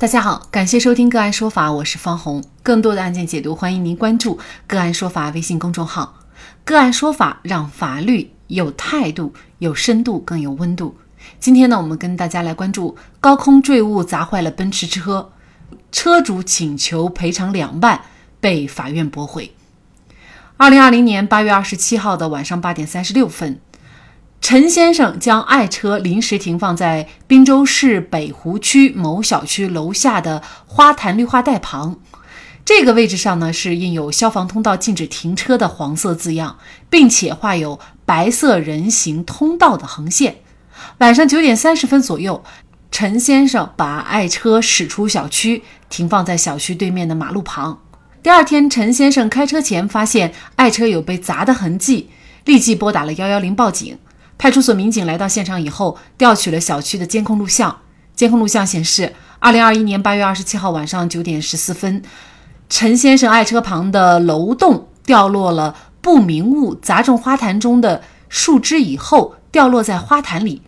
大家好，感谢收听个案说法，我是方红。更多的案件解读，欢迎您关注个案说法微信公众号。个案说法让法律有态度、有深度、更有温度。今天呢，我们跟大家来关注高空坠物砸坏了奔驰车，车主请求赔偿两万，被法院驳回。二零二零年八月二十七号的晚上八点三十六分。陈先生将爱车临时停放在滨州市北湖区某小区楼下的花坛绿化带旁，这个位置上呢是印有“消防通道禁止停车”的黄色字样，并且画有白色人行通道的横线。晚上九点三十分左右，陈先生把爱车驶出小区，停放在小区对面的马路旁。第二天，陈先生开车前发现爱车有被砸的痕迹，立即拨打了幺幺零报警。派出所民警来到现场以后，调取了小区的监控录像。监控录像显示，二零二一年八月二十七号晚上九点十四分，陈先生爱车旁的楼栋掉落了不明物，砸中花坛中的树枝以后，掉落在花坛里。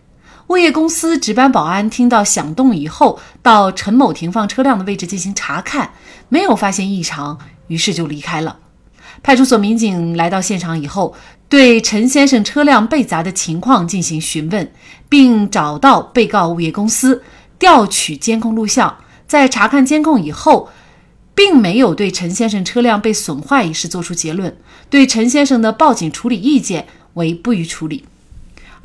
物业公司值班保安听到响动以后，到陈某停放车辆的位置进行查看，没有发现异常，于是就离开了。派出所民警来到现场以后。对陈先生车辆被砸的情况进行询问，并找到被告物业公司调取监控录像。在查看监控以后，并没有对陈先生车辆被损坏一事作出结论。对陈先生的报警处理意见为不予处理。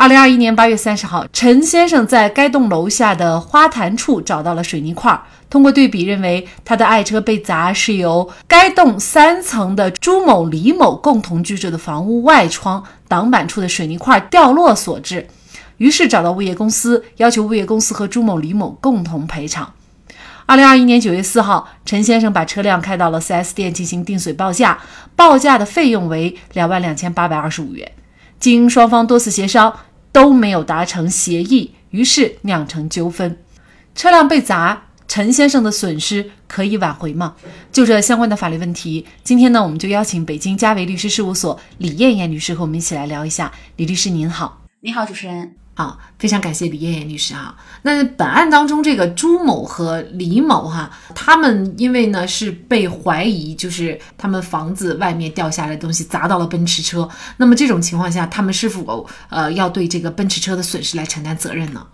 二零二一年八月三十号，陈先生在该栋楼下的花坛处找到了水泥块。通过对比，认为他的爱车被砸是由该栋三层的朱某、李某共同居住的房屋外窗挡板处的水泥块掉落所致。于是找到物业公司，要求物业公司和朱某、李某共同赔偿。二零二一年九月四号，陈先生把车辆开到了 4S 店进行定损报价，报价的费用为两万两千八百二十五元。经双方多次协商，都没有达成协议，于是酿成纠纷。车辆被砸。陈先生的损失可以挽回吗？就这相关的法律问题，今天呢，我们就邀请北京嘉维律师事务所李艳艳律师和我们一起来聊一下。李律师您好，你好，主持人好，非常感谢李艳艳律师哈。那本案当中，这个朱某和李某哈，他们因为呢是被怀疑，就是他们房子外面掉下来的东西砸到了奔驰车，那么这种情况下，他们是否呃要对这个奔驰车的损失来承担责任呢？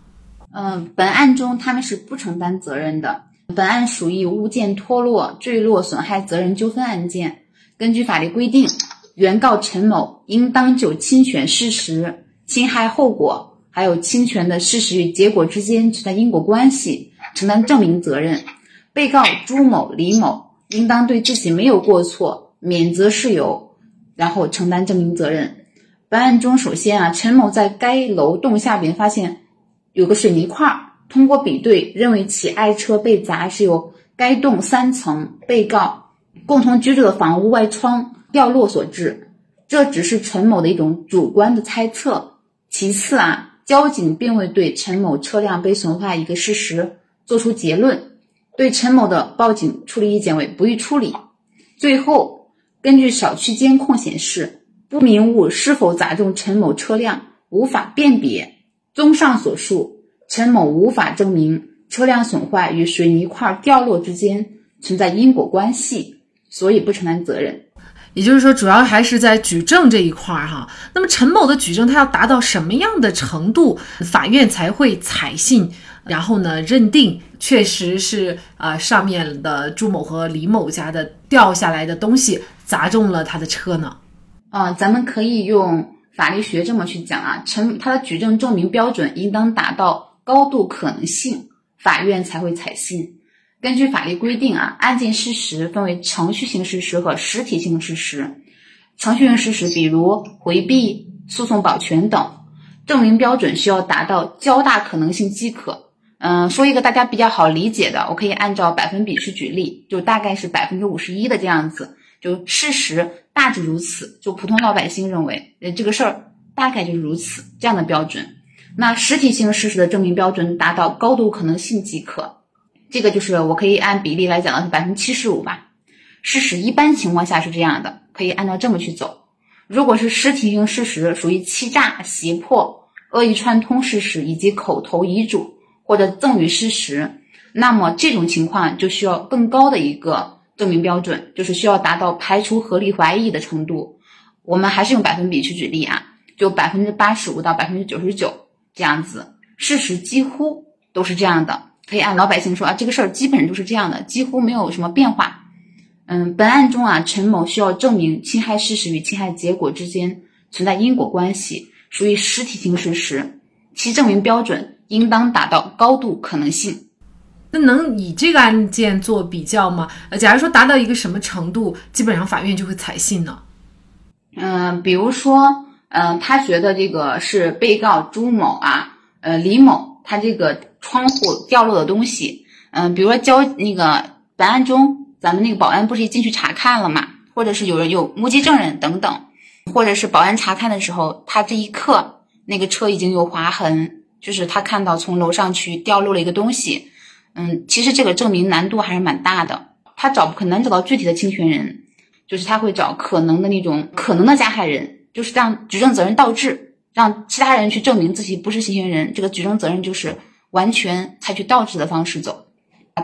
嗯，本案中他们是不承担责任的。本案属于物件脱落、坠落损害责任纠纷案件。根据法律规定，原告陈某应当就侵权事实、侵害后果，还有侵权的事实与结果之间存在因果关系，承担证明责任。被告朱某、李某应当对自己没有过错，免责事由，然后承担证明责任。本案中，首先啊，陈某在该楼栋下边发现。有个水泥块，通过比对，认为其爱车被砸是由该栋三层被告共同居住的房屋外窗掉落所致，这只是陈某的一种主观的猜测。其次啊，交警并未对陈某车辆被损坏一个事实作出结论，对陈某的报警处理意见为不予处理。最后，根据小区监控显示，不明物是否砸中陈某车辆无法辨别。综上所述，陈某无法证明车辆损坏与水泥块掉落之间存在因果关系，所以不承担责任。也就是说，主要还是在举证这一块儿哈。那么陈某的举证，他要达到什么样的程度，法院才会采信，然后呢，认定确实是啊上面的朱某和李某家的掉下来的东西砸中了他的车呢？啊，咱们可以用。法律学这么去讲啊，陈他的举证证明标准应当达到高度可能性，法院才会采信。根据法律规定啊，案件事实分为程序性事实和实体性事实。程序性事实，比如回避、诉讼保全等，证明标准需要达到较大可能性即可。嗯，说一个大家比较好理解的，我可以按照百分比去举例，就大概是百分之五十一的这样子。就事实大致如此，就普通老百姓认为，呃，这个事儿大概就是如此这样的标准。那实体性事实的证明标准达到高度可能性即可，这个就是我可以按比例来讲的是百分之七十五吧。事实一般情况下是这样的，可以按照这么去走。如果是实体性事实，属于欺诈、胁迫、恶意串通事实以及口头遗嘱或者赠与事实，那么这种情况就需要更高的一个证明标准，就是需要达到排除合理怀疑的程度。我们还是用百分比去举例啊，就百分之八十五到百分之九十九这样子，事实几乎都是这样的。可以按老百姓说啊，这个事儿基本上都是这样的，几乎没有什么变化。嗯，本案中啊，陈某需要证明侵害事实与侵害结果之间存在因果关系，属于实体性事实，其证明标准应当达到高度可能性。那能以这个案件做比较吗？呃，假如说达到一个什么程度，基本上法院就会采信呢？嗯，比如说，嗯，他觉得这个是被告朱某啊，呃，李某，他这个窗户掉落的东西，嗯，比如说交那个本案中。咱们那个保安不是进去查看了嘛？或者是有人有目击证人等等，或者是保安查看的时候，他这一刻那个车已经有划痕，就是他看到从楼上去掉落了一个东西。嗯，其实这个证明难度还是蛮大的，他找很难找到具体的侵权人，就是他会找可能的那种可能的加害人，就是让举证责任倒置，让其他人去证明自己不是侵权人，这个举证责任就是完全采取倒置的方式走。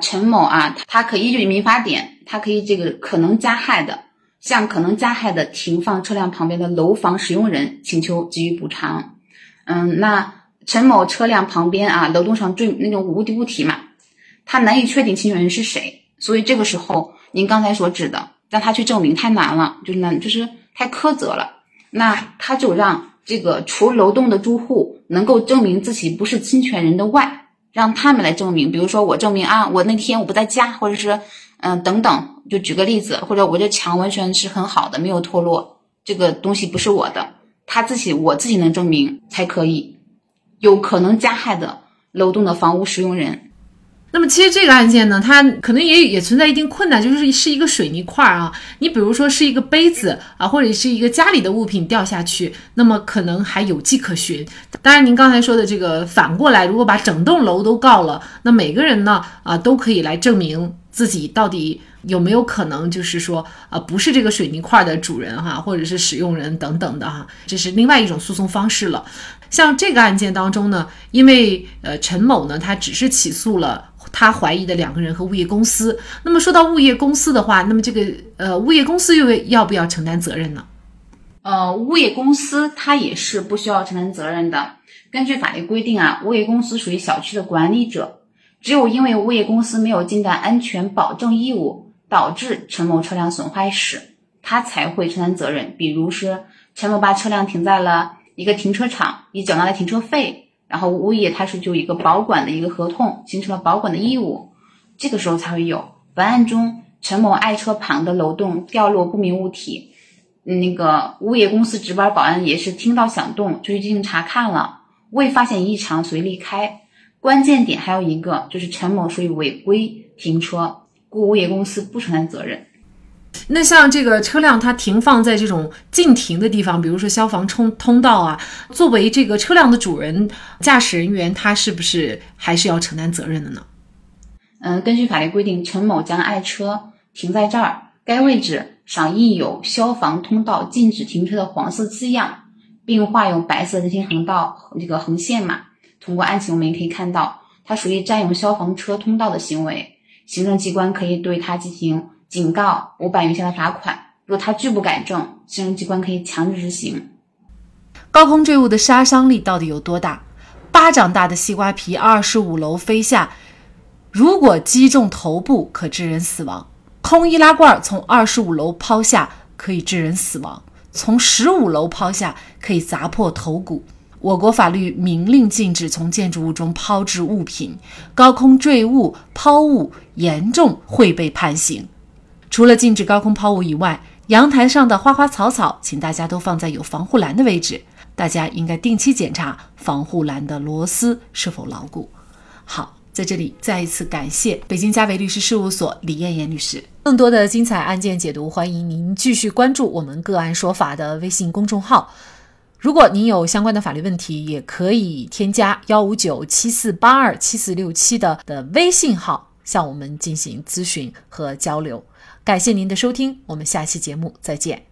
陈某啊，他可依据民法典，他可以这个可能加害的，向可能加害的停放车辆旁边的楼房使用人请求给予补偿。嗯，那陈某车辆旁边啊，楼栋上坠那种物体物体嘛，他难以确定侵权人是谁，所以这个时候您刚才所指的让他去证明太难了，就是难，就是太苛责了。那他就让这个除楼栋的住户能够证明自己不是侵权人的外。让他们来证明，比如说我证明啊，我那天我不在家，或者是嗯等等，就举个例子，或者我这墙完全是很好的，没有脱落，这个东西不是我的，他自己我自己能证明才可以，有可能加害的楼栋的房屋使用人。那么其实这个案件呢，它可能也也存在一定困难，就是是一个水泥块啊。你比如说是一个杯子啊，或者是一个家里的物品掉下去，那么可能还有迹可循。当然，您刚才说的这个反过来，如果把整栋楼都告了，那每个人呢啊都可以来证明自己到底有没有可能，就是说啊不是这个水泥块的主人哈，或者是使用人等等的哈，这是另外一种诉讼方式了。像这个案件当中呢，因为呃陈某呢他只是起诉了。他怀疑的两个人和物业公司。那么说到物业公司的话，那么这个呃，物业公司又要不要承担责任呢？呃，物业公司它也是不需要承担责任的。根据法律规定啊，物业公司属于小区的管理者，只有因为物业公司没有尽到安全保证义务，导致陈某车辆损坏时，他才会承担责任。比如是陈某把车辆停在了一个停车场，已缴纳了停车费。然后物业它是就一个保管的一个合同，形成了保管的义务，这个时候才会有。本案中，陈某爱车旁的楼栋掉落不明物体，那个物业公司值班保安也是听到响动就去进行查看了，未发现异常，随离开。关键点还有一个就是陈某属于违规停车，故物业公司不承担责任。那像这个车辆，它停放在这种禁停的地方，比如说消防通通道啊，作为这个车辆的主人、驾驶人员，他是不是还是要承担责任的呢？嗯，根据法律规定，陈某将爱车停在这儿，该位置上印有“消防通道禁止停车”的黄色字样，并画有白色人行横道这个横线嘛。通过案情我们也可以看到，他属于占用消防车通道的行为，行政机关可以对他进行。警告五百元以下的罚款，如果他拒不改正，行政机关可以强制执行。高空坠物的杀伤力到底有多大？巴掌大的西瓜皮，二十五楼飞下，如果击中头部，可致人死亡；空易拉罐从二十五楼抛下，可以致人死亡；从十五楼抛下，可以砸破头骨。我国法律明令禁止从建筑物中抛掷物品，高空坠物抛物严重会被判刑。除了禁止高空抛物以外，阳台上的花花草草，请大家都放在有防护栏的位置。大家应该定期检查防护栏的螺丝是否牢固。好，在这里再一次感谢北京嘉维律师事务所李艳艳律师。更多的精彩案件解读，欢迎您继续关注我们“个案说法”的微信公众号。如果您有相关的法律问题，也可以添加幺五九七四八二七四六七的的微信号向我们进行咨询和交流。感谢您的收听，我们下期节目再见。